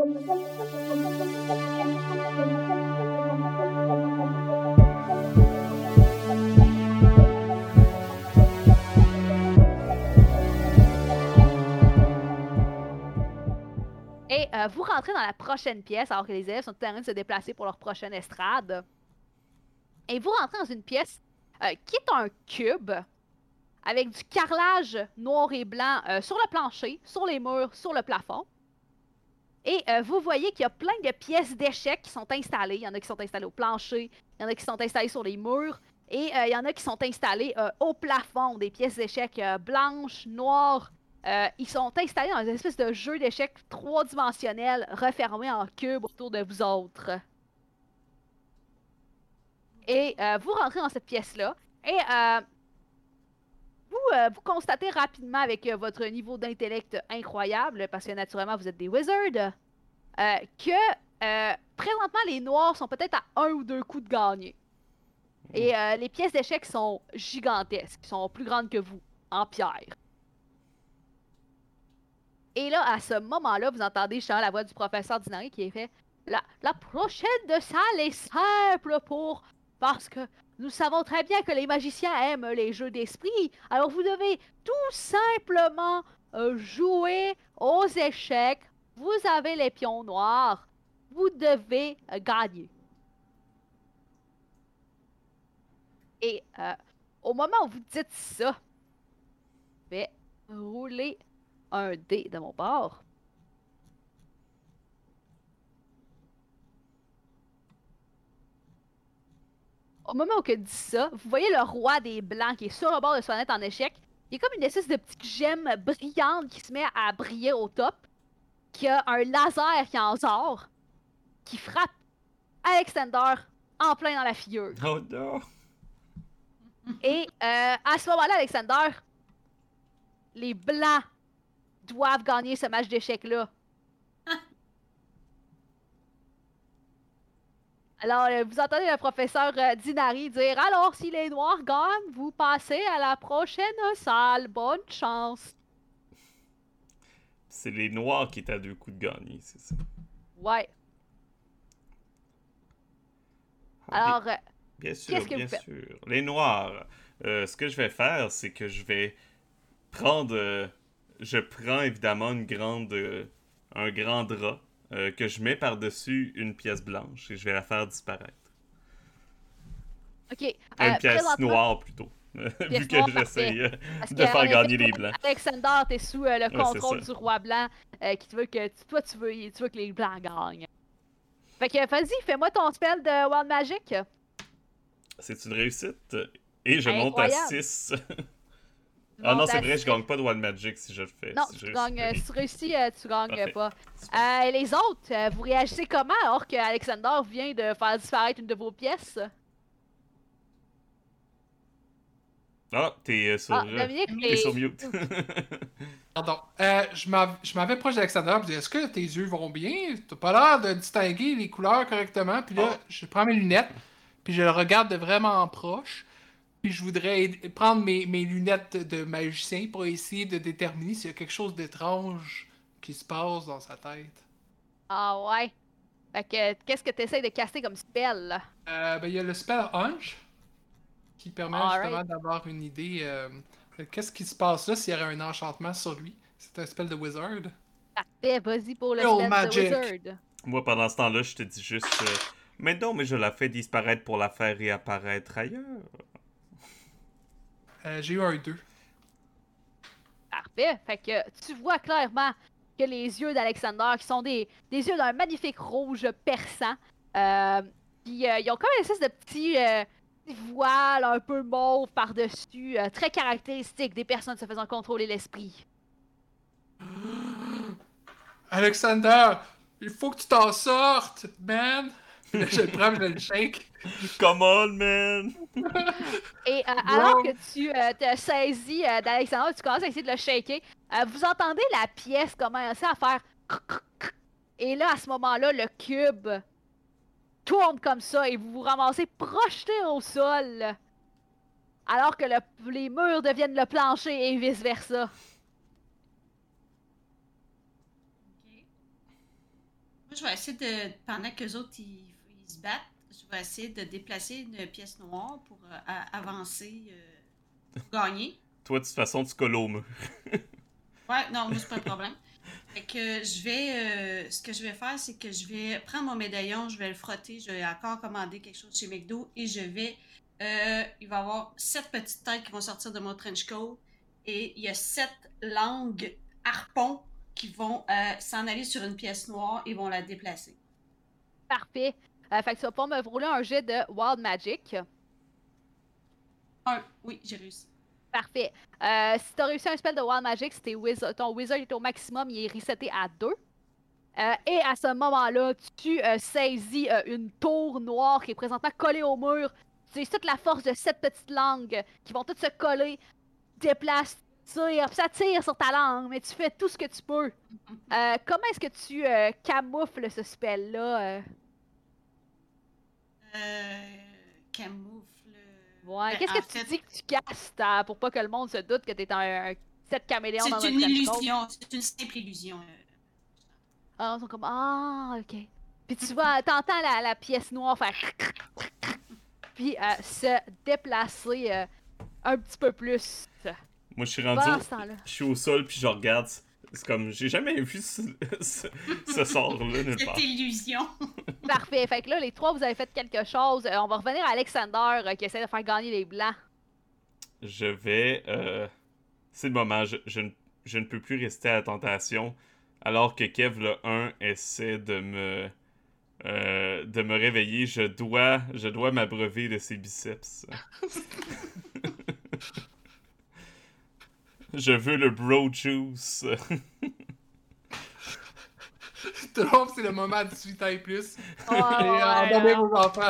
Et euh, vous rentrez dans la prochaine pièce alors que les élèves sont en train de se déplacer pour leur prochaine estrade. Et vous rentrez dans une pièce euh, qui est un cube avec du carrelage noir et blanc euh, sur le plancher, sur les murs, sur le plafond. Et euh, vous voyez qu'il y a plein de pièces d'échecs qui sont installées. Il y en a qui sont installées au plancher, il y en a qui sont installées sur les murs, et euh, il y en a qui sont installées euh, au plafond, des pièces d'échecs blanches, noires. Ils sont installés dans une espèce de jeu d'échecs trois-dimensionnel refermé en cube autour de vous autres. Et vous rentrez dans cette pièce-là. Et vous, euh, vous constatez rapidement avec euh, votre niveau d'intellect incroyable, parce que naturellement vous êtes des wizards, euh, que présentement les noirs sont peut-être à un ou deux coups de gagner. Et les pièces d'échecs sont gigantesques, sont plus grandes que vous, en pierre. Et là, à ce moment-là, vous entendez justement la voix du professeur Dinari qui est fait la, la prochaine de salle est simple pour. Parce que nous savons très bien que les magiciens aiment les jeux d'esprit. Alors vous devez tout simplement euh, jouer aux échecs. Vous avez les pions noirs. Vous devez euh, gagner. Et euh, au moment où vous dites ça, je vais rouler un dé de mon bord. Au moment où que dit ça, vous voyez le roi des blancs qui est sur le bord de son en échec. Il y a comme une espèce de petite gemme brillante qui se met à briller au top. Qui a un laser qui en sort. Qui frappe Alexander en plein dans la figure. Oh non! Et euh, à ce moment-là, Alexander, les Blancs doivent gagner ce match d'échecs-là. Alors, euh, vous entendez le professeur euh, Dinari dire Alors, si les Noirs gagnent, vous passez à la prochaine salle. Bonne chance. C'est les noirs qui étaient à deux coups de gagner, c'est ça. Ouais. Ah, Alors, euh, bien, bien sûr, qu'est-ce que bien vous faites? sûr. Les noirs, euh, ce que je vais faire, c'est que je vais prendre. euh, je prends évidemment une grande, euh, un grand drap euh, que je mets par-dessus une pièce blanche et je vais la faire disparaître. ok. Pas une euh, pièce noire plutôt. Vu que j'essaye euh, de que, faire gagner les blancs. Alexander, t'es sous euh, le contrôle du roi blanc euh, qui te veut que toi tu veux, tu veux que les blancs gagnent. Fait que vas-y, fais-moi ton spell de Wild Magic. C'est une réussite. Et je monte à Incroyable. 6. ah non, c'est vrai, je gagne pas de Wild Magic si je le fais. Non, si tu je gagnes, euh, réussis. si tu réussis, euh, tu gagnes Parfait. pas. Euh, les autres, euh, vous réagissez comment alors que Alexander vient de faire disparaître une de vos pièces? Ah, t'es euh, sur, Ah, euh, Dominique, t'es t'es- sur mute. Pardon. Euh, je m'av- je m'avais proche d'Alexander, je dis Est-ce que tes yeux vont bien? T'as pas l'air de distinguer les couleurs correctement. Puis là, Oh. je prends mes lunettes, puis je le regarde de vraiment proche. Puis je voudrais prendre mes, mes lunettes de magicien pour essayer de déterminer s'il y a quelque chose d'étrange qui se passe dans sa tête. Ah ouais. Fait que qu'est-ce que tu essaies de casser comme spell? là? Euh, ben, il y a le spell Hunch qui permet justement d'avoir une idée. euh, de qu'est-ce qui se passe là s'il y aurait un enchantement sur lui? C'est un spell de wizard. Parfait, vas-y pour le Yo, spell magic. de Wizard. Moi, pendant ce temps-là, je te dis juste. euh, mais non, mais je la fais disparaître pour la faire réapparaître ailleurs. Euh, J'ai eu un 2. Parfait. Fait que tu vois clairement que les yeux d'Alexander, qui sont des, des yeux d'un magnifique rouge perçant, euh, puis euh, ils ont comme une espèce de petit, euh, voile un peu mauve par-dessus, très caractéristique des personnes se faisant contrôler l'esprit. Alexander, il faut que tu t'en sortes, man! Je le prends, je le shake. Come on, man! Et euh, alors que tu euh, te saisis euh, d'Alexander, tu commences à essayer de le shaker, euh, vous entendez la pièce commencer à faire. Et là, à ce moment-là, le cube tourne comme ça et vous vous ramassez projeté au sol. Alors que le- les murs deviennent le plancher et vice-versa. je vais essayer de, pendant que les autres ils, ils se battent, je vais essayer de déplacer une pièce noire pour euh, a- avancer, euh, pour gagner. Toi, de toute façon, tu colles au mur. Ouais, non, moi, c'est pas un problème. Fait que je vais. euh, ce que je vais faire, c'est que je vais prendre mon médaillon, je vais le frotter, je vais encore commander quelque chose chez McDo et je vais. euh, il va y avoir sept petites têtes qui vont sortir de mon trench coat et il y a sept langues harpons qui vont euh, s'en aller sur une pièce noire et vont la déplacer. Parfait. Euh, fait que tu vas pouvoir me rouler un jet de Wild Magic. Un, oui, j'ai réussi. Parfait. Euh, si tu as réussi un spell de Wild Magic, si tes wiz- ton wizard est au maximum, il est reseté à 2. et à ce moment-là, tu euh, saisis euh, une tour noire qui est présentement collée au mur. Tu toute la force de sept petites langues qui vont toutes se coller, déplace, tire, puis ça tire sur ta langue, mais tu fais tout ce que tu peux. Euh, comment est-ce que tu euh, camoufles ce spell-là? Euh? Euh, camoufle. Ouais, Ben, qu'est-ce que tu fait, dis que tu castes euh, pour pas que le monde se doute que t'es un, un set caméléon C'est une illusion, c'est une simple illusion. euh. Ah, ils sont comme Ah, ok. Puis tu vois, t'entends la, la pièce noire faire. Puis euh, se déplacer euh, un petit peu plus. Moi, je suis rendu. Je suis au sol, puis je regarde. C'est comme. J'ai jamais vu ce, ce, ce sort-là nulle part. Cette illusion. Parfait. Fait que là, les trois, vous avez fait quelque chose. Euh, on va revenir à Alexander euh, qui essaie de faire gagner les blancs. Je vais. euh, C'est le moment. Je, je ne, je ne peux plus rester à la tentation. Alors que Kev, le 1, essaie de me. euh, de me réveiller. Je dois. Je dois m'abreuver de ses biceps. je veux le bro juice. Monde, c'est le moment à 18 ans et plus. Ouais, Et ouais, ouais, vos enfants.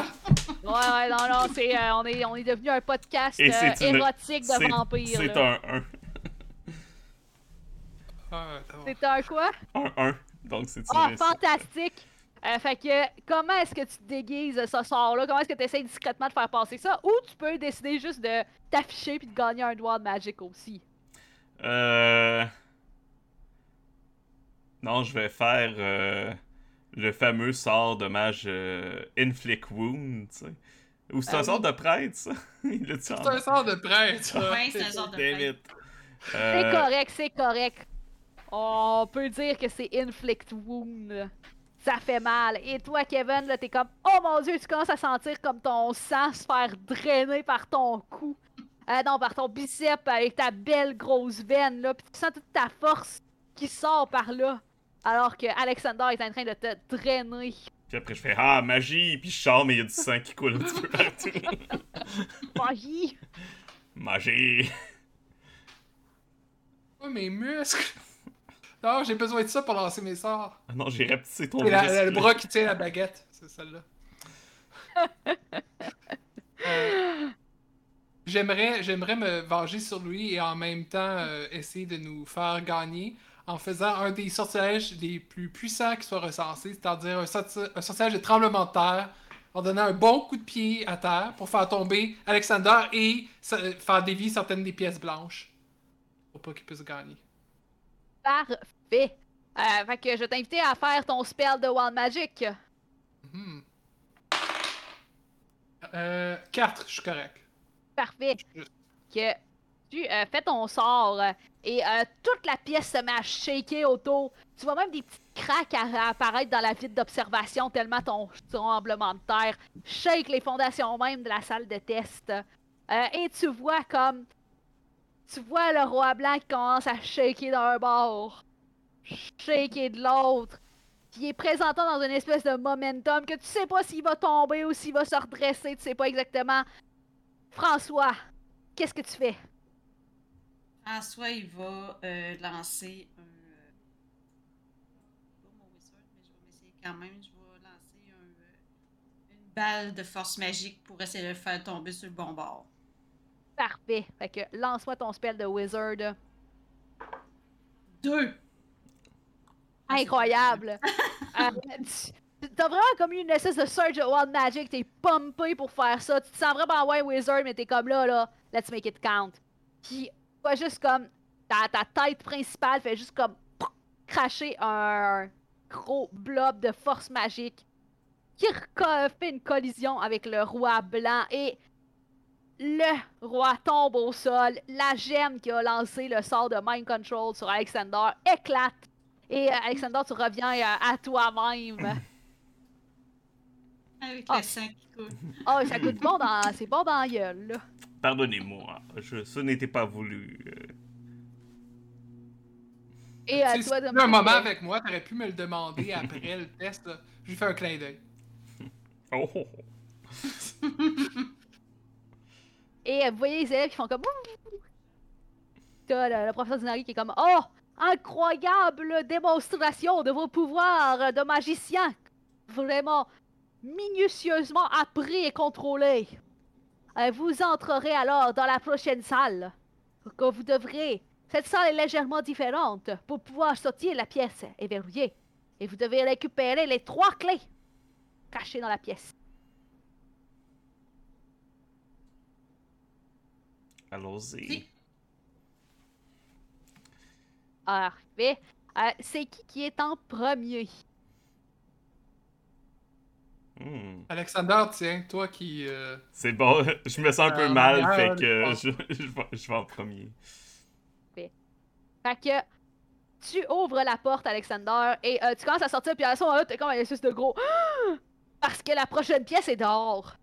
ouais, ouais, non, non, c'est, euh, on, est, on est devenu un podcast Et euh, c'est une- érotique de C'est- vampires. C'est là. un 1. Ah. C'est un quoi? Un 1. Donc c'est une Ah, réussite. fantastique! Euh, fait que, comment est-ce que tu te déguises ce sort-là? Comment est-ce que tu essaies discrètement de faire passer ça? Ou tu peux décider juste de t'afficher puis de gagner un doigt de magic aussi? Euh... Non, je vais faire euh, le fameux sort de mage euh, Inflict Wound, tu sais. Ou c'est Ah un oui. sort de prêtre, ça? C'est un sort de prêtre. C'est un sort de prêtre. C'est Euh, correct, c'est correct. On peut dire que c'est inflict wound. Ça fait mal. Et toi, Kevin, là, t'es comme Oh mon dieu, tu commences à sentir comme ton sang se faire drainer par ton cou. Euh, non, par ton bicep avec ta belle grosse veine, là. Puis tu sens toute ta force qui sort par là. Alors que Alexander est en train de te drainer. Puis après, je fais Ah, magie! Puis je sors, mais il y a du sang qui coule un petit peu partout. Magie! magie! Oh, mes muscles. Non, j'ai besoin de ça pour lancer mes sorts. Ah non, j'ai rapetissé ton Et la- le bras qui tient la baguette, c'est celle-là. Euh, J'aimerais, j'aimerais me venger sur lui et en même temps euh, essayer de nous faire gagner en faisant un des sortilèges les plus puissants qui soit recensé, c'est-à-dire un, un sortilège de tremblement de terre, en donnant un bon coup de pied à terre pour faire tomber Alexander et sa- faire dévier certaines des pièces blanches pour pas qu'il puisse gagner. Parfait! Euh, fait que je vais t'inviter à faire ton spell de Wild Magic. Hmm. Euh, 4, je suis correct. Parfait. Que tu euh, fais ton sort euh, et euh, toute la pièce se met à shaker autour. Tu vois même des petites craques à- apparaître dans la vide d'observation tellement ton tremblement de terre shake les fondations même de la salle de test. Et tu vois comme tu vois le roi blanc qui commence à shaker d'un bord, shaker de l'autre, qui est présentant dans une espèce de momentum que tu sais pas s'il va tomber ou s'il va se redresser, tu sais pas exactement. François, qu'est-ce que tu fais? François, il va euh, lancer un. euh, pas mon wizard, mais je vais m'essayer quand même. Je vais lancer un, euh, une balle de force magique pour essayer de le faire tomber sur le bon bord. Parfait. Fait que lance-moi ton spell de wizard. Deux! Incroyable. Euh, tu- T'as vraiment comme eu une espèce de surge de Wild Magic, t'es pumpé pour faire ça. Tu te sens vraiment ouais wizard, mais t'es comme là, là, let's make it count. Puis, pas juste comme ta, ta tête principale fait juste comme cracher un, gros blob de force magique qui fait une collision avec le roi blanc et le roi tombe au sol. La gemme qui a lancé le sort de Mind Control sur Alexander éclate. Et euh, Alexander, tu reviens euh, à toi-même. Avec Ah. le sang qui coule. Oh, ça coûte bon dans. C'est bon dans la gueule, là. Pardonnez-moi, je- ce n'était pas voulu. euh. Et euh, Tu sais, toi, si tu Dom- veux un moment avec moi, t'aurais pu me le demander après le test. là. Je lui fais un clin d'œil. Oh, oh, oh. Et euh, vous voyez les élèves qui font comme. T'as le, le professeur Dinari qui est comme Oh, incroyable démonstration de vos pouvoirs de magicien. Vraiment minutieusement appris et contrôlé. Euh, vous entrerez alors dans la prochaine salle. Que vous devrez. Cette salle est légèrement différente. Pour pouvoir sortir, la pièce est verrouillée. Et vous devez récupérer les trois clés cachées dans la pièce. Allons-y. Si. Parfait. Euh, c'est qui qui est en premier? Hmm. Alexander, tiens, toi qui. euh, C'est bon, je me sens un peu Euh, mal, mal, fait que je je, je vais, je vais en premier. Fait que tu ouvres la porte, Alexander, et euh, tu commences à sortir, puis à ce moment-là, t'es comme un espèce de gros. Parce que la prochaine pièce est dehors.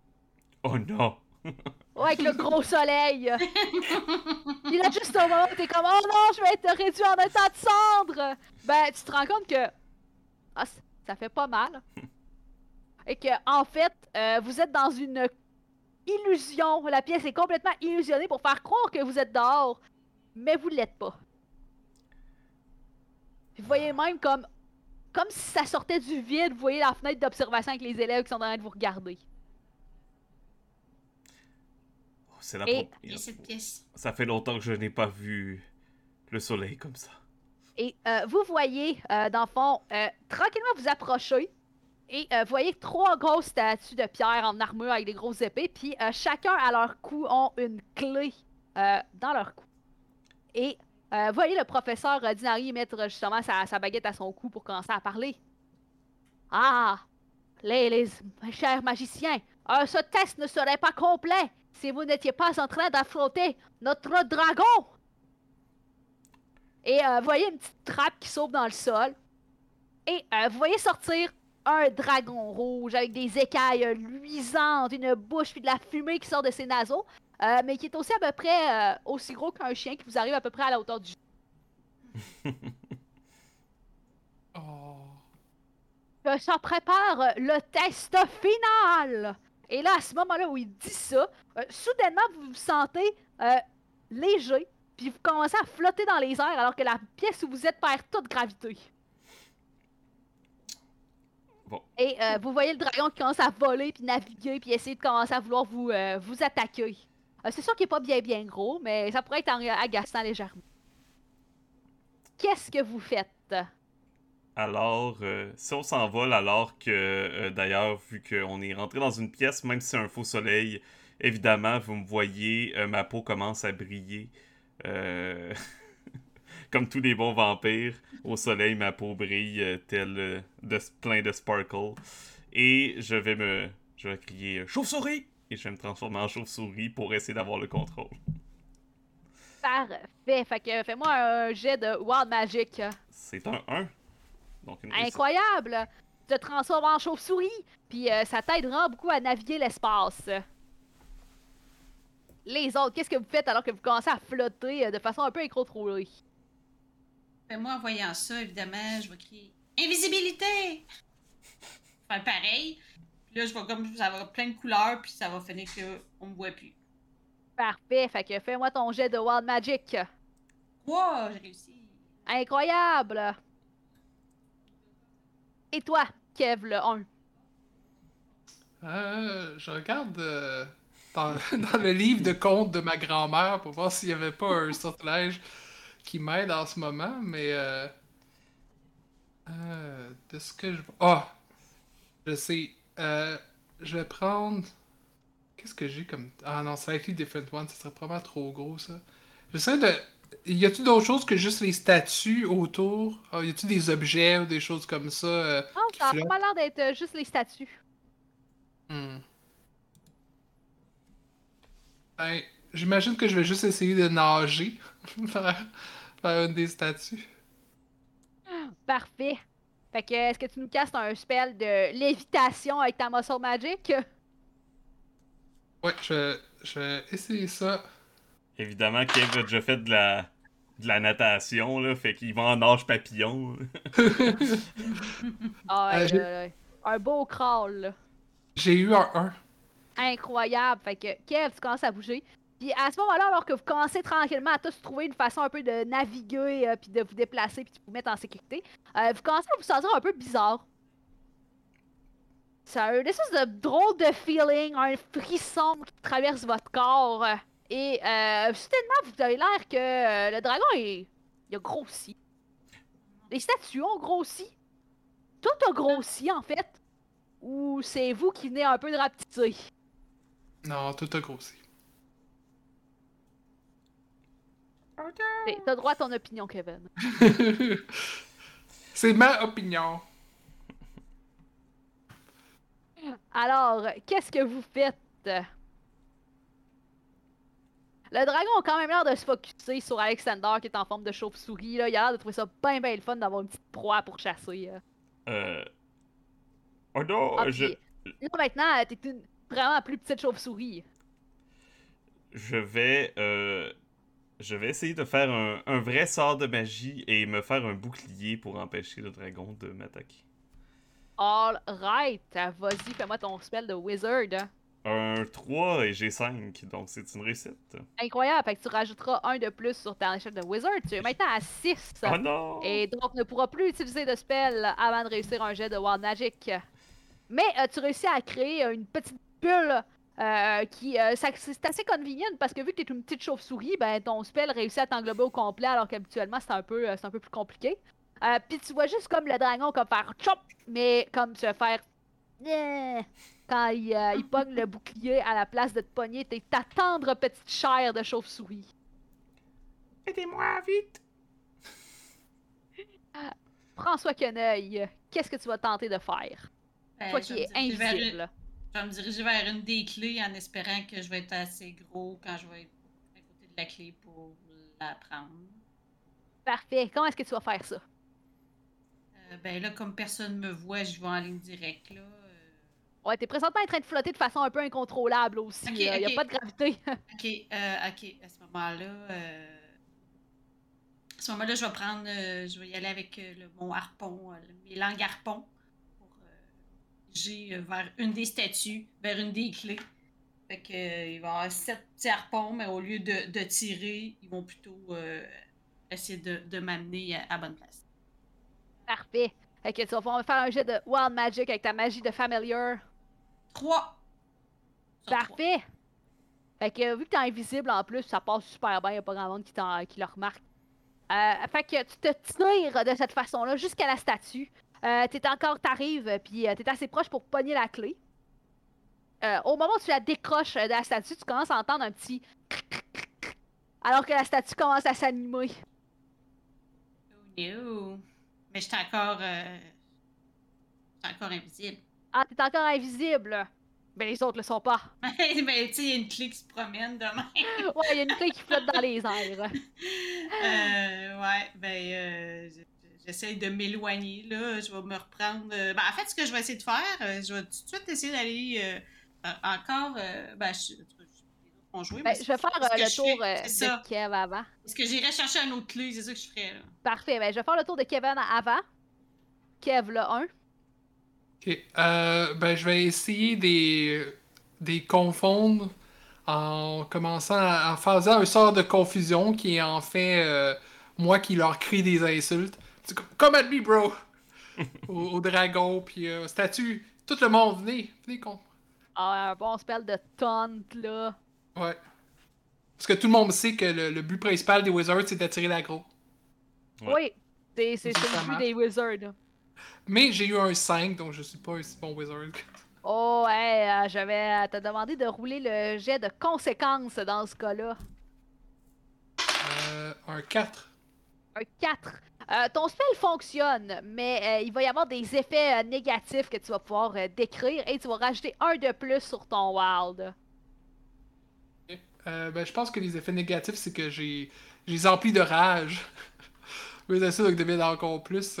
Oh non! Ouais, avec le gros soleil. Puis là, juste au moment où t'es comme, oh non, je vais être réduit en état de cendre. Ben, tu te rends compte que. Ah, ça fait pas mal. Et que, en fait, euh, vous êtes dans une illusion. La pièce est complètement illusionnée pour faire croire que vous êtes dehors. Mais vous l'êtes pas. Vous voyez même comme. Comme si ça sortait du vide, vous voyez la fenêtre d'observation avec les élèves qui sont en train de vous regarder. Oh, c'est la Et- pro- Et cette pièce. Ça fait longtemps que je n'ai pas vu le soleil comme ça. Et euh, vous voyez, euh, dans le fond, euh, tranquillement vous approchez. Et euh, vous voyez trois grosses statues de pierre en armure avec des grosses épées. Puis euh, chacun à leur cou ont une clé euh, dans leur cou. Et vous voyez le professeur Dinari mettre justement sa, baguette à son cou pour commencer à parler. Ah, les, les chers magiciens, ce test ne serait pas complet si vous n'étiez pas en train d'affronter notre dragon. Et vous voyez une petite trappe qui s'ouvre dans le sol. Et vous voyez sortir un dragon rouge avec des écailles luisantes, une bouche puis de la fumée qui sort de ses naseaux. euh, mais qui est aussi à peu près euh, aussi gros qu'un chien qui vous arrive à peu près à la hauteur du. Oh. Que ça prépare le test final! Et là, à ce moment-là où il dit ça, euh, soudainement, vous vous sentez léger, puis vous commencez à flotter dans les airs alors que la pièce où vous êtes perd toute gravité. Bon. Et euh, vous voyez le dragon qui commence à voler, puis naviguer, puis essayer de commencer à vouloir vous, euh, vous attaquer. Euh, c'est sûr qu'il est pas bien bien gros, mais ça pourrait être en- agaçant légèrement. Qu'est-ce que vous faites? Alors, si on s'envole, alors que, d'ailleurs, vu qu'on est rentré dans une pièce, même si c'est un faux soleil, évidemment, vous me voyez, ma peau commence à briller. Comme tous les bons vampires, au soleil, ma peau brille euh, tel euh, de, plein de sparkle. Et je vais me. Je vais crier euh, Chauve-souris! Et je vais me transformer en chauve-souris pour essayer d'avoir le contrôle. Parfait. Fait que fais-moi un jet de Wild Magic. C'est un 1. Donc une réussite. Incroyable! Tu te transformes en chauve-souris, puis euh, ça t'aide vraiment beaucoup à naviguer l'espace. Les autres, qu'est-ce que vous faites alors que vous commencez à flotter de façon un peu incontrôlée? Ben, moi, en voyant ça, évidemment, je vais crier Invisibilité! Faire pareil. Puis là, je vais comme ça va avoir plein de couleurs, puis ça va finir qu'on me voit plus. Parfait. Fait que fais-moi ton jet de Wild Magic. Wow, j'ai réussi. Incroyable! Et toi, Kev, le 1? Euh, je regarde euh, dans, dans le livre de contes de ma grand-mère pour voir s'il n'y avait pas un sortilège qui m'aide en ce moment, mais euh, euh, de ce que je Ah! Je sais. Euh, je vais prendre. Qu'est-ce que j'ai comme. Ah non, Slightly Different One, ce serait probablement trop gros ça. J'essaie de. y a-tu d'autres choses que juste les statues autour? Ah, y a-tu des objets ou des choses comme ça? Non, ça a pas l'air d'être juste les statues. hmm. Ben, j'imagine que je vais juste essayer de nager vers, vers une des statues. Parfait. Fait que, est-ce que tu nous castes un spell de lévitation avec ta muscle magic? Ouais, je, je vais essayer ça. Évidemment, Kev a déjà fait de la, de la natation, là, fait qu'il va en nage papillon. Ah, Euh, ouais, là, là. un beau crawl, là. J'ai eu un 1. Incroyable. Fait que, Kev, tu commences à bouger. Puis à ce moment-là, alors que vous commencez tranquillement à tous trouver une façon un peu de naviguer, euh, puis de vous déplacer, puis de vous mettre en sécurité, euh, vous commencez à vous sentir un peu bizarre. C'est un espèce de drôle de feeling, un frisson qui traverse votre corps. Et euh, soudainement, vous avez l'air que euh, le dragon est... il a grossi. Les statues ont grossi. Tout a grossi, en fait. Ou c'est vous qui venez un peu de rapetisser? Non, tout a grossi. T'as droit à ton opinion, Kevin. C'est ma opinion. Alors, qu'est-ce que vous faites? Le dragon a quand même l'air de se focusser sur Alexander qui est en forme de chauve-souris. Là. Il a l'air de trouver ça bien bien le fun d'avoir une petite proie pour chasser. euh. Euh... Oh non, Ah, je, puis, là maintenant, euh, t'es une vraiment plus petite chauve-souris. je vais... Euh... Je vais essayer de faire un, un vrai sort de magie et me faire un bouclier pour empêcher le dragon de m'attaquer. All right, vas-y, fais-moi ton spell de wizard. Un 3 et j'ai 5, donc c'est une réussite. Incroyable, fait que tu rajouteras un de plus sur ta échelle de wizard. Tu es maintenant à 6. Oh non! Et donc ne pourra plus utiliser de spell avant de réussir un jet de Wild Magic. Mais euh, tu réussis à créer euh, une petite bulle euh, qui. euh, c'est assez convenient parce que vu que tu es une petite chauve-souris, ben ton spell réussit à t'englober au complet alors qu'habituellement c'est un, peu, euh, c'est un peu plus compliqué. Euh, Puis tu vois juste comme le dragon comme faire chop, mais comme se faire. Yeah quand il, euh, il pogne le bouclier à la place de te pogner t'es ta tendre petite chair de chauve-souris. Aidez-moi, vite! François Queneuil, qu'est-ce que tu vas tenter de faire? Ben, Toi qui es invisible. Je vais me diriger vers une des clés en espérant que je vais être assez gros quand je vais être à côté de la clé pour la prendre. Parfait. Comment est-ce que tu vas faire ça? Euh, ben là, comme personne me voit, je vais en ligne directe. Là. Euh, Ouais, t'es présentement en train de flotter de façon un peu incontrôlable aussi. Il n'y a pas de gravité. Ok, euh, ok, à ce moment-là, euh, à ce moment-là, je vais prendre, euh, je vais y aller avec euh, le, mon harpon, mes langues harpon, j'ai euh, vers une des statues, vers une des clés. Fait que euh, il va y avoir sept petits harpons, mais au lieu de, de tirer, ils vont plutôt euh, essayer de, de m'amener à, à bonne place. Parfait. Fait que tu vas pouvoir faire un jet de Wild Magic avec ta magie de Familiar. Trois! Parfait. Fait que vu que t'es invisible en plus, ça passe super bien. Y a pas grand monde qui, qui le remarque. Euh, fait que tu te tires de cette façon-là jusqu'à la statue. Euh, t'es encore, t'arrives, puis euh, t'es assez proche pour pogner la clé. Euh, au moment où tu la décroches de la statue, tu commences à entendre un petit alors que la statue commence à s'animer. Oh no! Mais j'étais encore, euh, j'étais encore invisible. Ah, t'es encore invisible. Mais les autres le sont pas. mais tu sais, il y a une clé qui se promène demain. Ouais, il y a une clé qui flotte dans les airs. Euh, ouais, ben, euh, j'essaie de m'éloigner, là. Je vais me reprendre. euh, ben, en fait, ce que je vais essayer de faire, euh, je vais tout de suite essayer d'aller euh, encore. euh, ben, je, jouer, Ben, mais je vais faire euh, le je tour euh, de Kev avant. Est-ce que j'irai chercher un autre clé? C'est ça que je ferais, là. Parfait, ben je vais faire le tour de Kevin avant. Kev le 1. Ok, euh, ben, je vais essayer des, des confondre en commençant à, en faisant un sort de confusion qui est en fait euh, moi qui leur crie des insultes. Comme, Come at me, bro! au, au dragon, puis euh, statue. Tout le monde, venez, venez, con. Ah, un bon spell de taunt là. Ouais. Parce que tout le monde sait que le, le but principal des Wizards, c'est d'attirer l'aggro. Ouais. Oui, c'est le but des wizards. Mais j'ai eu un 5, donc je suis pas un si bon Wizard. Oh, ouais, euh, je vais te demander de rouler le jet de conséquences dans ce cas-là. Euh, un 4. Un 4. Euh, ton spell fonctionne, mais euh, il va y avoir des effets euh, négatifs que tu vas pouvoir décrire et tu vas rajouter un de plus sur ton wild. Ben, je pense que les effets négatifs, c'est que j'ai j'ai emplis de rage. Mais c'est ça, donc devient encore plus.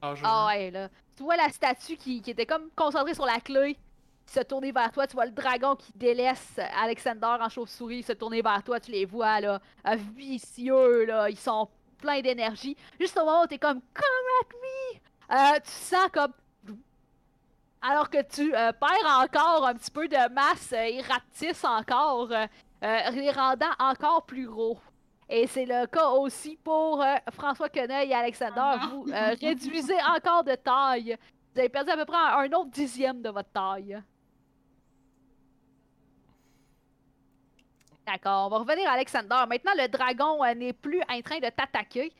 Dangereux. Ah ouais, là. Tu vois la statue qui, qui était comme concentrée sur la clé qui se tournait vers toi. Tu vois le dragon qui délaisse Alexander en chauve-souris se tourner vers toi. Tu les vois, là, vicieux, là. Ils sont pleins d'énergie. Juste au moment où t'es comme « Come at me! Euh, tu sens comme... Alors que tu euh, perds encore un petit peu de masse euh, et rapetisse encore, euh, les rendant encore plus gros. Et c'est le cas aussi pour François Queneuil et Alexander. Ah. Vous réduisez encore de taille. Vous avez perdu à peu près un autre dixième de votre taille. D'accord, on va revenir à Alexander. Maintenant, le dragon euh, n'est plus en train de t'attaquer.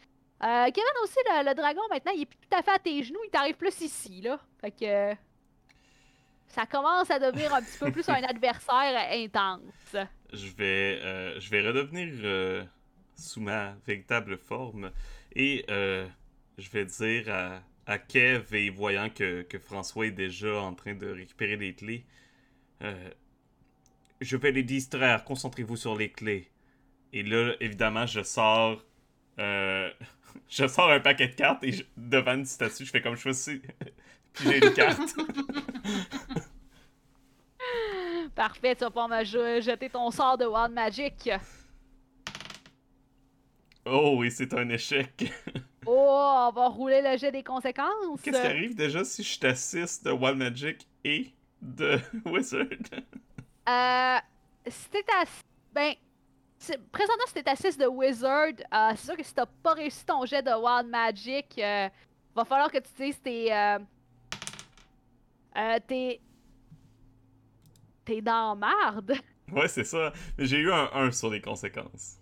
Euh, Kevin aussi, le, le dragon, maintenant, il est plus tout à fait à tes genoux. Il t'arrive plus ici, là. Fait que... euh, ça commence à devenir un petit peu plus un adversaire intense. Je vais, euh, je vais redevenir sous ma véritable forme et je vais dire à, à Kev et voyant que, que François est déjà en train de récupérer les clés, je vais les distraire, concentrez-vous sur les clés. Et là, évidemment, je sors, euh, je sors un paquet de cartes et je- devant une statue, je fais comme je fais aussi. Puis j'ai une carte. Parfait, tu vas pouvoir me je- jeter ton sort de Wild Magic. Oh oui, c'est un échec. Oh, on va rouler le jet des conséquences. Qu'est-ce qui arrive déjà si je t'assiste de Wild Magic et de Wizard? Euh, si t'es à... Ben, présentement, si t'es à 6 de Wizard, euh, c'est sûr que si t'as pas réussi ton jet de Wild Magic, euh, va falloir que tu utilises tes... Euh, tes... T'es dans marde. Ouais, c'est ça. Mais j'ai eu un 1 sur les conséquences.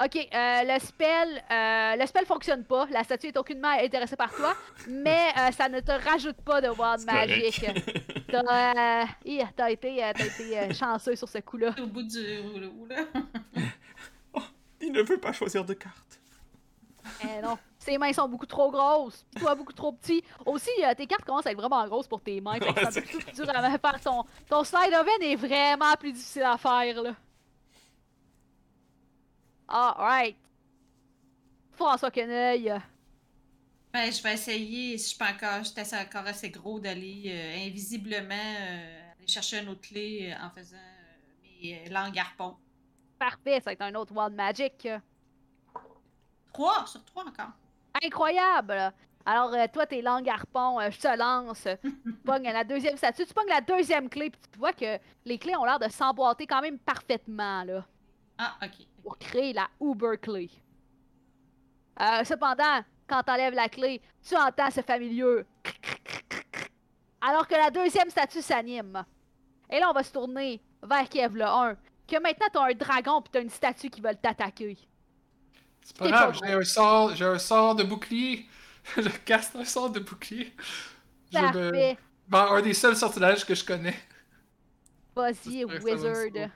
Ok, euh, le spell, euh, le spell fonctionne pas. La statue est aucunement intéressée par toi, mais euh, ça ne te rajoute pas de Wild C'est Magic. T'as, euh, t'as été, euh, t'as été euh, chanceux sur ce coup-là. Au bout du rouleau, là. Il ne veut pas choisir de carte. Eh non, ses mains sont beaucoup trop grosses, pis toi beaucoup trop petit. Aussi, euh, tes cartes commencent à être vraiment grosses pour tes mains, fait que Ouais, c'est un c'est peu plus dur à faire. Ton, ton slide of est vraiment plus difficile à faire, là. Alright. François Queneuil. Ben, je vais essayer, si je peux encore, je suis encore assez gros, d'aller euh, invisiblement euh, aller chercher une autre clé euh, en faisant mes langues harpons. Parfait, ça va être un autre Wild Magic. Trois, sur trois encore. Incroyable! Alors, toi, tes langues harpon, euh, je te lance. tu pognes la deuxième statue, tu pognes la deuxième clé, puis tu vois que les clés ont l'air de s'emboîter quand même parfaitement, là. Ah, ok. pour créer la Uber clé. Euh, cependant, quand t'enlèves la clé, tu entends ce familier. Alors que la deuxième statue s'anime. Et là, on va se tourner vers Kev le 1. Que maintenant, t'as un dragon pis t'as une statue qui veulent t'attaquer. C'est pas grave, j'ai un sort, j'ai un sort de bouclier. je casse un sort de bouclier. Je me- Parfait. Ben, un des seuls sortilèges que je connais. Vas-y, J'espère que ça va me Wizard.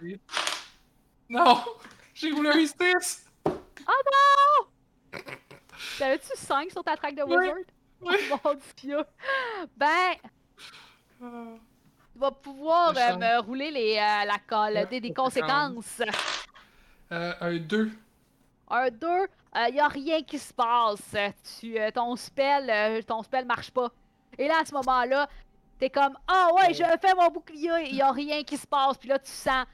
Non! J'ai roulé un 6! T'avais-tu 5 sur ta track de. Wizard? Ouais. Oh mon dieu. Ben, tu vas pouvoir euh, me rouler les, euh, la colle, des, conséquences. Euh, un 2. Un 2, il y a rien qui se passe. Tu, euh, ton spell, euh, ton spell marche pas. Et là, à ce moment-là, t'es comme Ah ouais, je fais mon bouclier, il y a rien qui se passe. Puis là, tu sens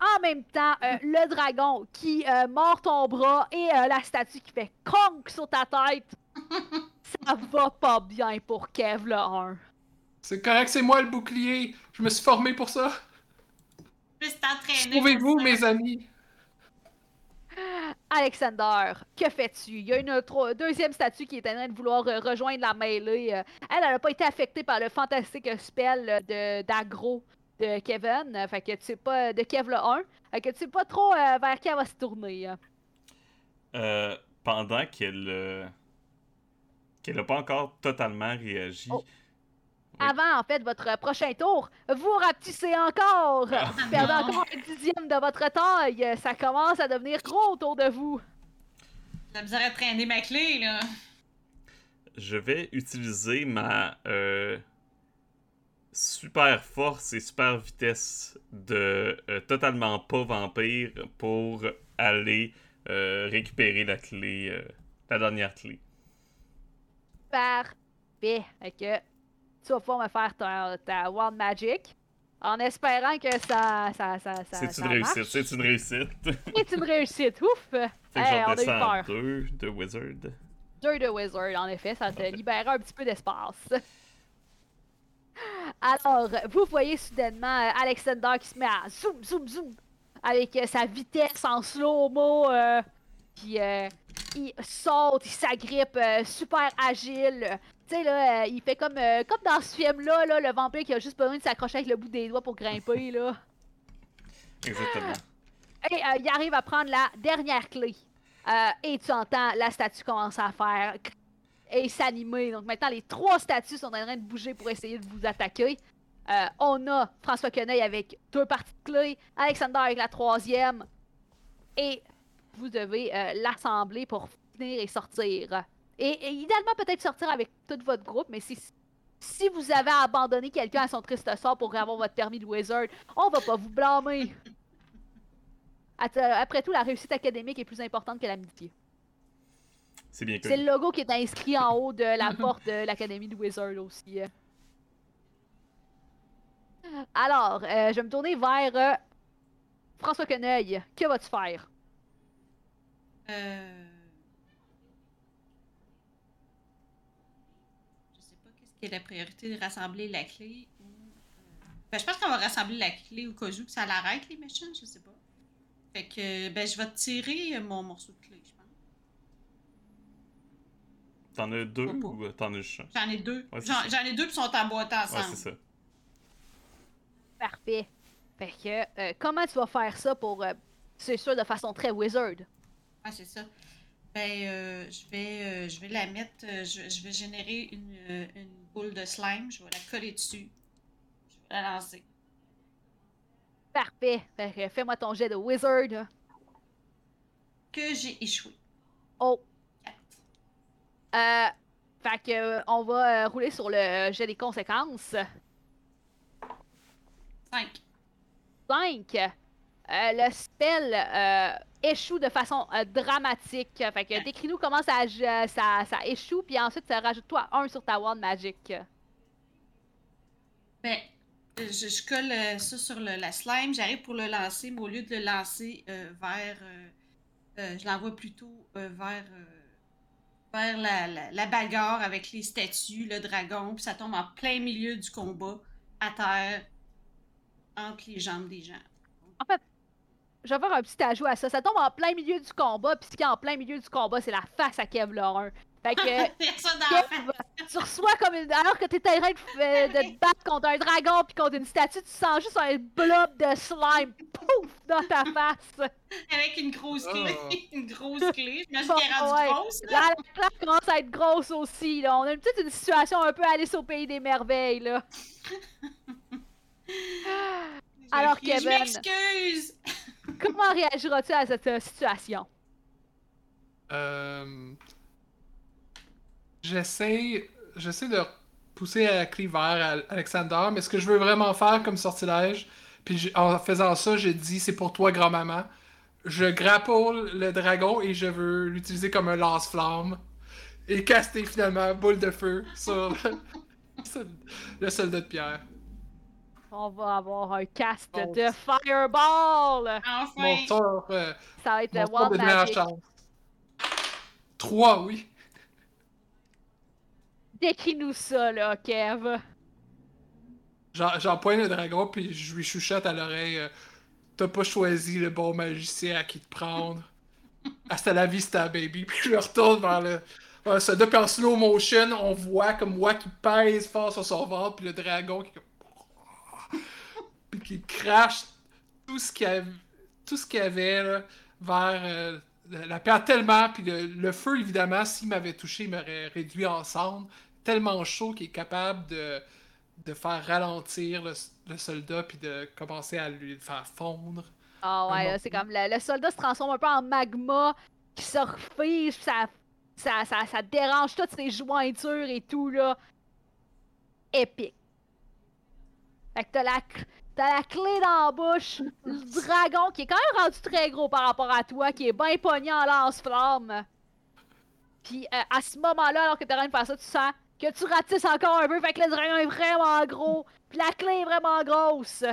en même temps euh, le dragon qui euh, mord ton bras et euh, la statue qui fait conk sur ta tête. Ça va pas bien pour Kev le 1. C'est correct, c'est moi le bouclier. Je me suis formé pour ça. Trouvez-vous, mes amis? Alexander, que fais-tu? Il y a une deuxième statue qui est en train de vouloir rejoindre la mêlée. Elle, elle n'a pas été affectée par le fantastique spell de d'agro de Kevin. Euh, fait que tu sais pas de Kev le 1. Fait que tu sais pas trop euh, vers qui elle va se tourner. hein. Euh, pendant qu'elle euh, qu'elle a pas encore totalement réagi, Oh. avant, en fait, votre prochain tour, vous rapetissez encore, Ah. encore un dixième de votre taille. Ça commence à devenir gros autour de vous. J'ai la misère à traîner ma clé, là. Je vais utiliser ma euh, super force et super vitesse de euh, totalement pas vampire pour aller euh, récupérer la clé, euh, la dernière clé. Parfait. Fait que tu vas pouvoir me faire ta, ta Wild Magic en espérant que ça. ça, ça, ça C'est une réussite, c'est une réussite. C'est une réussite. Ouf! Fait Hey, on a eu peur. deux de Wizard. Deux de Wizard, en effet, ça te libère un petit peu d'espace. Alors, vous voyez soudainement euh, Alexander qui se met à zoom, zoom, zoom avec euh, sa vitesse en slow-mo. euh, puis euh, il saute, il s'agrippe, super agile. Tu sais, là, il fait comme, euh, comme dans ce film-là, là, le vampire qui a juste besoin de s'accrocher avec le bout des doigts pour grimper, là. Exactement. Et il arrive à prendre la dernière clé. Et tu entends la statue commencer à faire et s'animer. Donc maintenant, les trois statues sont en train de bouger pour essayer de vous attaquer. Euh, on a François Queneuil avec deux parties de clé, Alexander avec la troisième. Et vous devez euh, l'assembler pour finir et sortir. Et, idéalement, peut-être sortir avec tout votre groupe, mais si, si vous avez abandonné quelqu'un à son triste sort pour avoir votre permis de wizard, on va pas vous blâmer. Euh, Après tout, la réussite académique est plus importante que l'amitié. C'est bien C'est le logo qui est inscrit en haut de la porte de l'Académie de Wizard aussi. euh. Alors, euh, je vais me tourner vers euh, François Queneuil. Que vas-tu faire? Euh... Je sais pas qu'est-ce qui est la priorité de rassembler la clé ou. Ben, je pense qu'on va rassembler la clé au cas où que ça l'arrête, les méchants, je sais pas. Fait que, ben, je vais tirer mon morceau de clé, je pense. T'en as deux ou euh, t'en as juste? J'en ai deux. Ouais, J'en ai deux qui sont emboîtés Ouais, ensemble. c'est ça. Parfait. Fait que, euh, comment tu vas faire ça pour, euh, c'est sûr, de façon très wizard? Ouais, c'est ça. Ben, euh, je vais, euh, je vais la mettre, euh, je, je vais générer une, euh, une boule de slime, je vais la coller dessus. Je vais la lancer. Parfait. Fait que, fais-moi ton jet de wizard. Que j'ai échoué. Oh. Euh, fait que, euh, on va euh, rouler sur le jet des conséquences. Cinq. 5. le spell euh, échoue de façon euh, dramatique. Fait que décris-nous comment ça, ça, ça échoue, puis ensuite ça rajoute toi un sur ta wand magic. Ben, je, je colle ça sur le, la slime, j'arrive pour le lancer, mais au lieu de le lancer vers. je l'envoie plutôt vers. Vers la, la, la bagarre avec les statues, le dragon, puis ça tombe en plein milieu du combat, à terre, entre les jambes des gens. Je vais faire un petit ajout à ça. Ça tombe en plein milieu du combat, puis ce qui est en plein milieu du combat, c'est la face à Kev Lauren. Fait que Personne tu reçois comme une. Alors que t'es en train de, f- de te battre contre un dragon puis contre une statue, tu sens juste un blob de slime, pouf, dans ta face. Avec une grosse clé. Oh. une grosse clé. J'imagine Bon, qu'elle est rendue ouais. grosse. Là. Là, la claque commence à être grosse aussi. Là. On a une petite une situation un peu Alice au pays des merveilles. Là. Alors, Kevin. Je m'excuse. Comment réagiras-tu à cette euh, situation? Euh, J'essaie j'essaie de pousser la clé vers Al- Alexander, mais ce que je veux vraiment faire comme sortilège, puis en faisant ça, j'ai dit c'est pour toi, grand-maman. Je grapple le dragon et je veux l'utiliser comme un lance-flamme et caster finalement boule de feu sur le soldat de pierre. On va avoir un cast Bon. de Fireball! Enfin. Mon sort, euh, Ça va être mon le dernière Magic. chance. Trois, oui. Décris-nous ça, là, Kev. J'en- J'empoigne le dragon, puis je lui chuchote à l'oreille euh, T'as pas choisi le bon magicien à qui te prendre. Hasta la vista, baby. Puis je le retourne vers le. vers le soldat, puis en slow motion, on voit comme moi qui pèse fort sur son ventre, puis le dragon qui. puis qui crache tout ce qu'il y avait, tout ce qu'il y avait là, vers euh, la, la pierre tellement, puis le, le feu, évidemment, s'il m'avait touché, il m'aurait réduit en cendres. Tellement chaud qu'il est capable de de faire ralentir le, le soldat puis de commencer à lui faire fondre. Ah ouais, là, non. c'est comme le, le soldat se transforme un peu en magma qui se refige, pis ça, ça, ça, ça dérange toutes ses jointures et tout, là. Épique. Fait que t'as la, t'as la clé dans la bouche, le dragon qui est quand même rendu très gros par rapport à toi, qui est bien pogné en lance-flamme. Puis euh, à ce moment-là, alors que t'es en train de faire ça, tu sens que tu ratisses encore un peu, fait que le dragon est vraiment gros, puis la clé est vraiment grosse.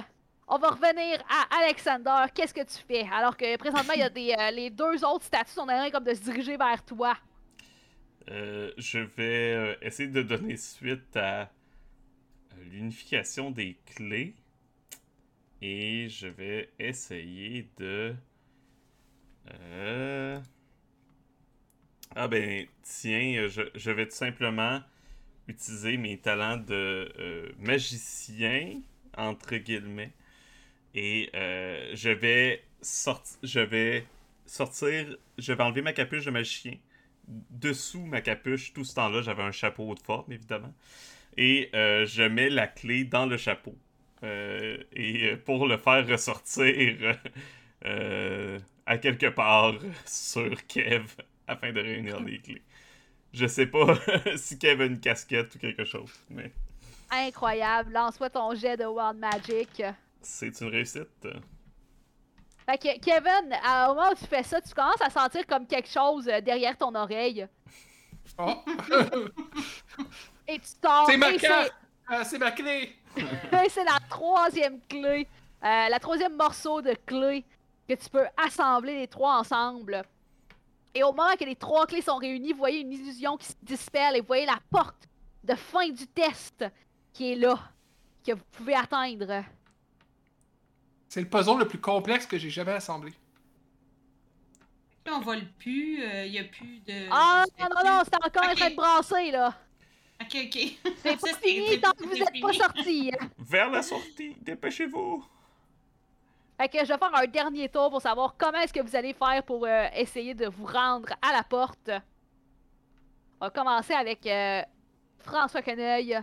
On va revenir à Alexander. Qu'est-ce que tu fais? Alors que présentement, il y a des, euh, les deux autres statues sont en train comme de se diriger vers toi. Euh, je vais euh, essayer de donner suite à l'unification des clés. Et je vais essayer de... Euh... Ah ben, tiens, je vais tout simplement utiliser mes talents de euh, magicien, entre guillemets. Et euh, je vais sortir... Je vais sortir... Je vais enlever ma capuche de magicien dessous ma capuche, tout ce temps-là, j'avais un chapeau de forme, évidemment. Et euh, je mets la clé dans le chapeau. Et pour le faire ressortir à quelque part sur Kev afin de réunir les clés. Je sais pas si Kev a une casquette ou quelque chose, mais Incroyable. Lance-toi ton jet de Wild Magic. c'est une réussite. Fait que Kevin, à- au moment où tu fais ça, tu commences à sentir comme quelque chose euh, derrière ton oreille. Oh! Et tu sors. c'est ma carte! Ma clé! C'est la troisième clé, euh, la troisième morceau de clé que tu peux assembler les trois ensemble. Et au moment que les trois clés sont réunies, vous voyez une illusion qui se dispelle et vous voyez la porte de fin du test qui est là, que vous pouvez atteindre. C'est le puzzle le plus complexe que j'ai jamais assemblé. On vole plus, il n'y a plus de. Ah de non, non, non, c'est encore en Ok. train de brasser là. Ok, ok. C'est pas fini tant que vous c'était êtes pas fini. sortis. Vers la sortie, dépêchez-vous! Fait que je vais faire un dernier tour pour savoir comment est-ce que vous allez faire pour euh, essayer de vous rendre à la porte. On va commencer avec euh, François Queneuil.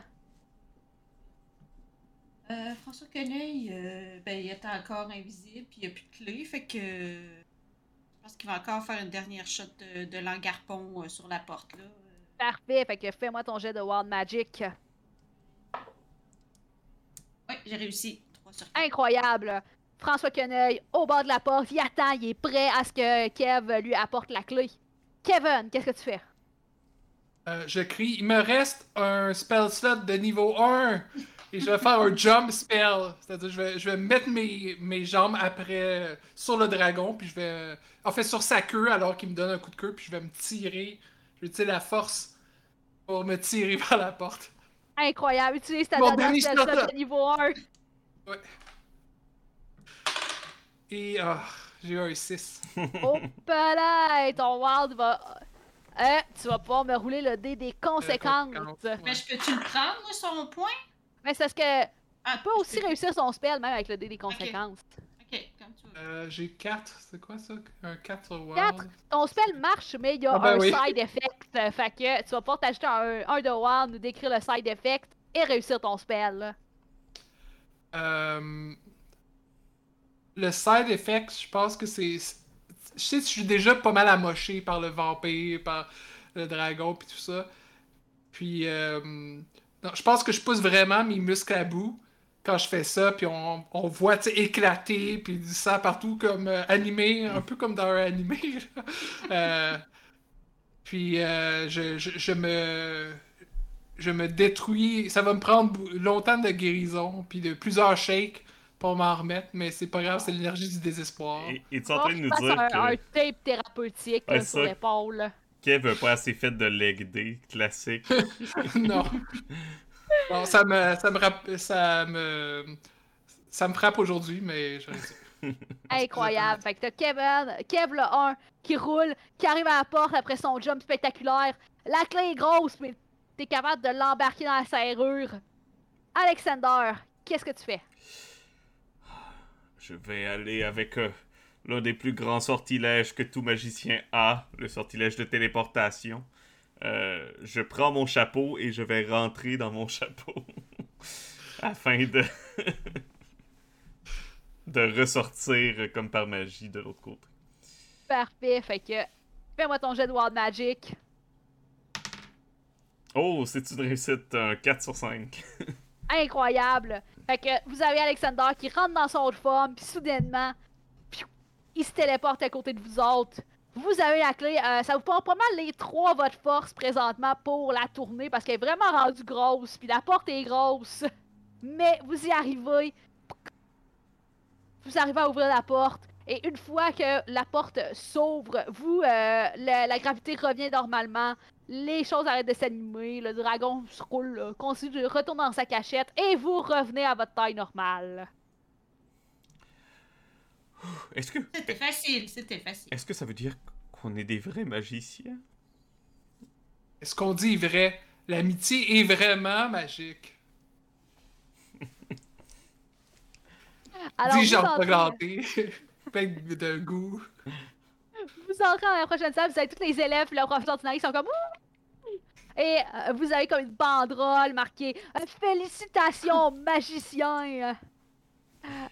Euh, François Queneuil, ben, il est encore invisible, puis il n'y a plus de clé, fait que. Je pense qu'il va encore faire une dernière shot de, de l'engarpon euh, sur la porte, là. Parfait, fait que fais-moi ton jet de Wild Magic. Oui, j'ai réussi. 3 sur 4. Incroyable. François Queneuil, au bord de la porte, il attend, il est prêt à ce que Kev lui apporte la clé. Kevin, qu'est-ce que tu fais? Euh, je crie, il me reste un spell slot de niveau 1 et je vais faire un jump spell. C'est-à-dire, je vais, je vais mettre mes, mes jambes après euh, sur le dragon, puis je vais. En fait, sur sa queue alors qu'il me donne un coup de queue, puis je vais me tirer. Je vais utiliser la force pour me tirer vers la porte. Incroyable, utilise ta dernière spell slot. de niveau 1. Et ah, j'ai eu un 6. Oh, palais, ton Wild va. Euh, tu vas pouvoir me rouler le dé des conséquences. conséquences, Mais je peux-tu le prendre, moi, son point? Mais c'est parce que Ah, tu peux aussi réussir son spell même avec le dé des conséquences. Ok, comme tu veux. Euh, j'ai 4. C'est quoi ça? Un 4 sur Wild? Quatre. Ton spell marche, mais il y a Ah ben un oui. side effect. euh, Fait que tu vas pouvoir t'ajouter un, un de Wild, nous décrire le side effect et réussir ton spell. Euh, le side effect, je pense que c'est. Je sais je suis déjà pas mal amoché par le vampire, par le dragon, puis tout ça. Puis, euh, je pense que je pousse vraiment mes muscles à bout quand je fais ça, puis on, voit éclater, puis du sang partout, comme euh, animé, un peu comme dans un animé. Euh, puis, je, je, me je me détruis. Ça va me prendre longtemps de guérison, puis de plusieurs shakes pour m'en remettre, mais c'est pas grave, c'est l'énergie du désespoir. Et es-tu en Faut train de tu nous dire un, que un tape thérapeutique Ouais, là, sur l'épaule. Kev a pas assez fait de leg day classique? non. Non, ça me, ça me, rapp- ça me, ça me frappe aujourd'hui, mais je Incroyable. Fait que t'as Kevin, Kev le 1 qui roule, qui arrive à la porte après son jump spectaculaire. La clé est grosse, mais t'es capable de l'embarquer dans la serrure. Alexander, qu'est-ce que tu fais? Je vais aller avec euh, l'un des plus grands sortilèges que tout magicien a, le sortilège de téléportation. Euh, je prends mon chapeau et je vais rentrer dans mon chapeau. afin de. de ressortir comme par magie de l'autre côté. Parfait, fait que fais-moi ton jet de Wild Magic. Oh, c'est une réussite, un 4 sur 5. Incroyable. Fait que vous avez Alexander qui rentre dans son forme, puis soudainement, il se téléporte à côté de vous autres. Vous avez la clé. euh, ça vous prend pas mal les trois votre force présentement pour la tourner parce qu'elle est vraiment rendue grosse, puis la porte est grosse. Mais vous y arrivez. Vous arrivez à ouvrir la porte. Et une fois que la porte s'ouvre, vous, euh, la, la gravité revient normalement. Les choses arrêtent de s'animer. Le dragon se roule, là, continue, retourne dans sa cachette. Et vous revenez à votre taille normale. Est-ce que. C'était facile, c'était facile. Est-ce que ça veut dire qu'on est des vrais magiciens? Est-ce qu'on dit vrai? L'amitié est vraiment magique. Alors, Dis vous entrez-. Plein de, de goût. vous entrez dans la prochaine salle, vous avez tous les élèves et le professeur qui sont comme Ouh! Et euh, vous avez comme une banderole marquée euh, Félicitations, magicien!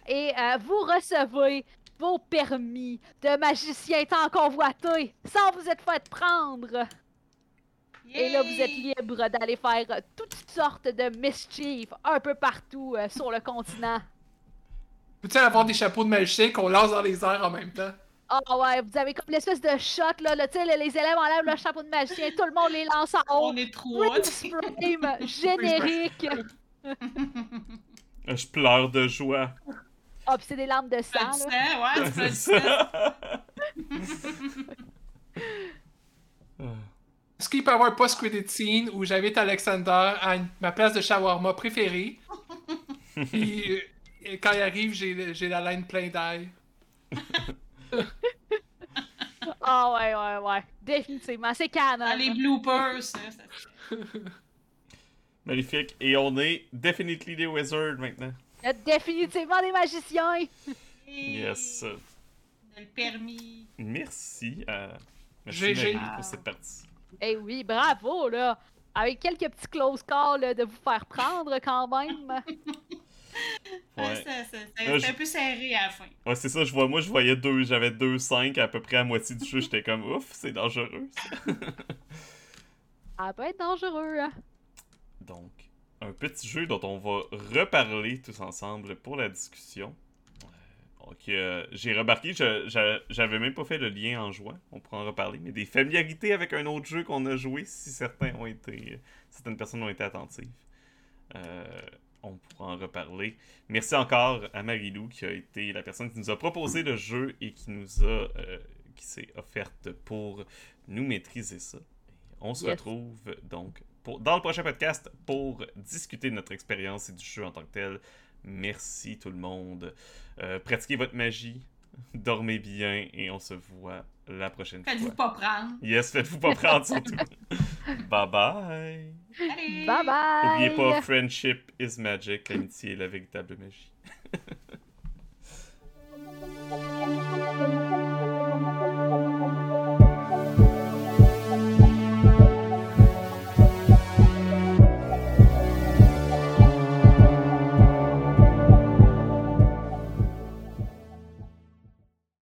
Et euh, vous recevez vos permis de magicien tant convoité sans vous être fait prendre. Et là, vous êtes libre d'aller faire toutes sortes de mischief un peu partout euh, sur le continent. Peux-tu avoir des chapeaux de magicien qu'on lance dans les airs en même temps? Ah ouais, vous avez comme l'espèce de shot là, là tu sais, les élèves enlèvent le chapeau de magicien, tout le monde les lance en haut. On est frame générique. Je pleure de joie. Ah, pis c'est des larmes de sang, du sang, là. ouais, sang. Ah. Est-ce qu'il peut y avoir un post-credit scene où j'invite Alexander à ma place de shawarma préférée? Puis euh, quand il arrive, j'ai j'ai la laine plein d'ail. Ah ouais, ouais, ouais. Définitivement, c'est canon. Dans les bloopers. Magnifique. Et on est definitely des wizards maintenant. Il y a définitivement des magiciens. Yes. On a le permis. Merci à Merci Marie pour cette partie. Eh oui, bravo, là. Avec quelques petits close calls là, de vous faire prendre quand même. Ouais. Ouais. Ça, ça- ça- Là, C'était je- un peu serré à la fin. Ouais, c'est ça, je vois, moi je voyais deux, j'avais deux cinq à peu près à moitié du jeu, j'étais comme ouf, c'est dangereux. ça. Ça peut être dangereux. hein. Donc, un petit jeu dont on va reparler tous ensemble pour la discussion. Euh, Donc, euh, j'ai remarqué, j'avais même pas fait le lien en jouant, on pourra en reparler, mais des familiarités avec un autre jeu qu'on a joué si certains ont été, certaines personnes ont été attentives. Euh, on pourra en reparler. Merci encore à Marilou qui a été la personne qui nous a proposé le jeu et qui nous a, euh, qui s'est offerte pour nous maîtriser ça. On se Yes. retrouve donc pour, dans le prochain podcast pour discuter de notre expérience et du jeu en tant que tel. Merci tout le monde. Euh, pratiquez votre magie, dormez bien et on se voit la prochaine Faites-vous fois. pas prendre. Yes, faites-vous pas prendre surtout. bye bye. Allez! Bye bye. N'oubliez pas, friendship is magic. L'amitié est la véritable magie.